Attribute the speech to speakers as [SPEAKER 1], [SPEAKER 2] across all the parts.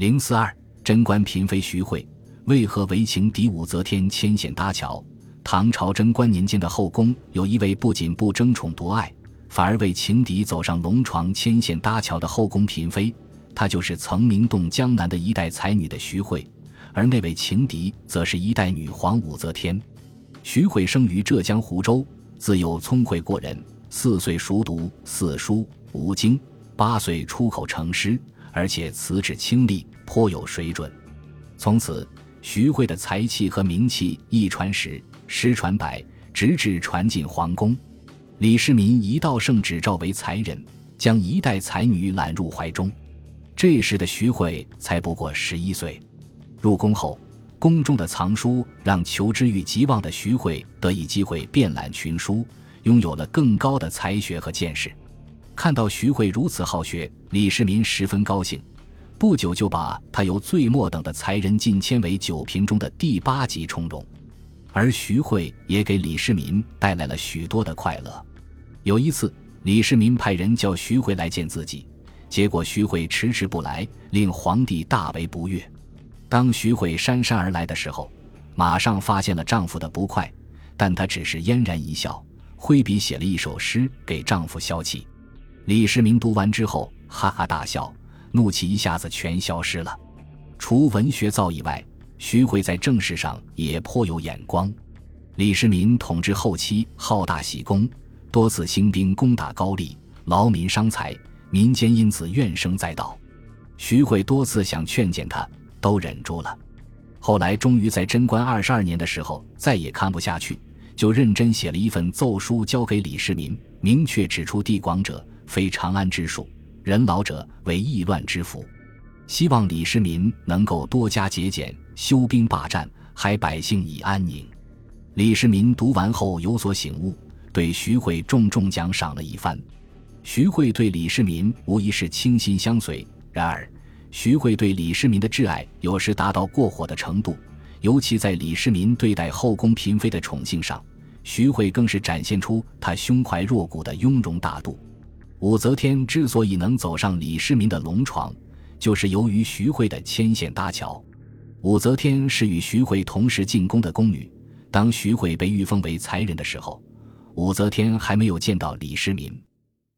[SPEAKER 1] 零四二，贞观嫔妃徐惠为何为情敌武则天牵线搭桥？唐朝贞观年间的后宫有一位不仅不争宠夺爱，反而为情敌走上龙床牵线搭桥的后宫嫔妃，她就是曾名动江南的一代才女的徐惠。而那位情敌，则是一代女皇武则天。徐惠生于浙江湖州，自幼聪慧过人，四岁熟读四书五经，八岁出口成诗。而且辞旨清丽，颇有水准。从此，徐惠的才气和名气一传十，十传百，直至传进皇宫。李世民一道圣旨召为才人，将一代才女揽入怀中。这时的徐惠才不过十一岁。入宫后，宫中的藏书让求知欲极旺的徐惠得以机会遍览群书，拥有了更高的才学和见识。看到徐惠如此好学，李世民十分高兴，不久就把她由最末等的才人晋迁为九品中的第八级充容。而徐惠也给李世民带来了许多的快乐。有一次，李世民派人叫徐惠来见自己，结果徐惠迟迟不来，令皇帝大为不悦。当徐惠姗姗而来的时候，马上发现了丈夫的不快，但她只是嫣然一笑，挥笔写了一首诗给丈夫消气。李世民读完之后，哈哈大笑，怒气一下子全消失了。除文学造诣外，徐惠在政事上也颇有眼光。李世民统治后期好大喜功，多次兴兵攻打高丽，劳民伤财，民间因此怨声载道。徐惠多次想劝谏他，都忍住了。后来终于在贞观二十二年的时候，再也看不下去，就认真写了一份奏书交给李世民，明确指出地广者。非长安之术，人老者为易乱之福。希望李世民能够多加节俭，修兵霸占，还百姓以安宁。李世民读完后有所醒悟，对徐惠重重奖赏了一番。徐惠对李世民无疑是倾心相随。然而，徐惠对李世民的挚爱有时达到过火的程度，尤其在李世民对待后宫嫔妃的宠幸上，徐惠更是展现出他胸怀若谷的雍容大度。武则天之所以能走上李世民的龙床，就是由于徐惠的牵线搭桥。武则天是与徐惠同时进宫的宫女，当徐惠被御封为才人的时候，武则天还没有见到李世民。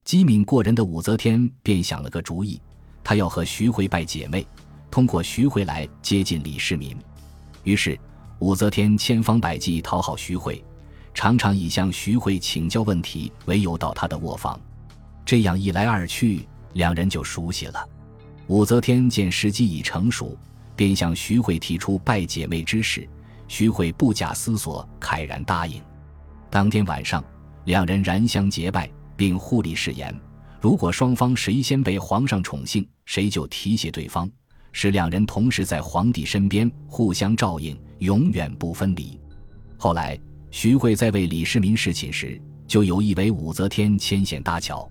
[SPEAKER 1] 机敏过人的武则天便想了个主意，她要和徐惠拜姐妹，通过徐惠来接近李世民。于是，武则天千方百计讨好徐惠，常常以向徐惠请教问题为由到她的卧房。这样一来二去，两人就熟悉了。武则天见时机已成熟，便向徐惠提出拜姐妹之事。徐惠不假思索，慨然答应。当天晚上，两人燃香结拜，并互立誓言：如果双方谁先被皇上宠幸，谁就提携对方，使两人同时在皇帝身边，互相照应，永远不分离。后来，徐惠在为李世民侍寝时，就有意为武则天牵线搭桥。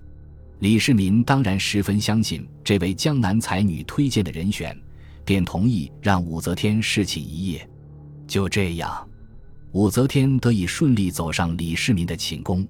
[SPEAKER 1] 李世民当然十分相信这位江南才女推荐的人选，便同意让武则天侍寝一夜。就这样，武则天得以顺利走上李世民的寝宫。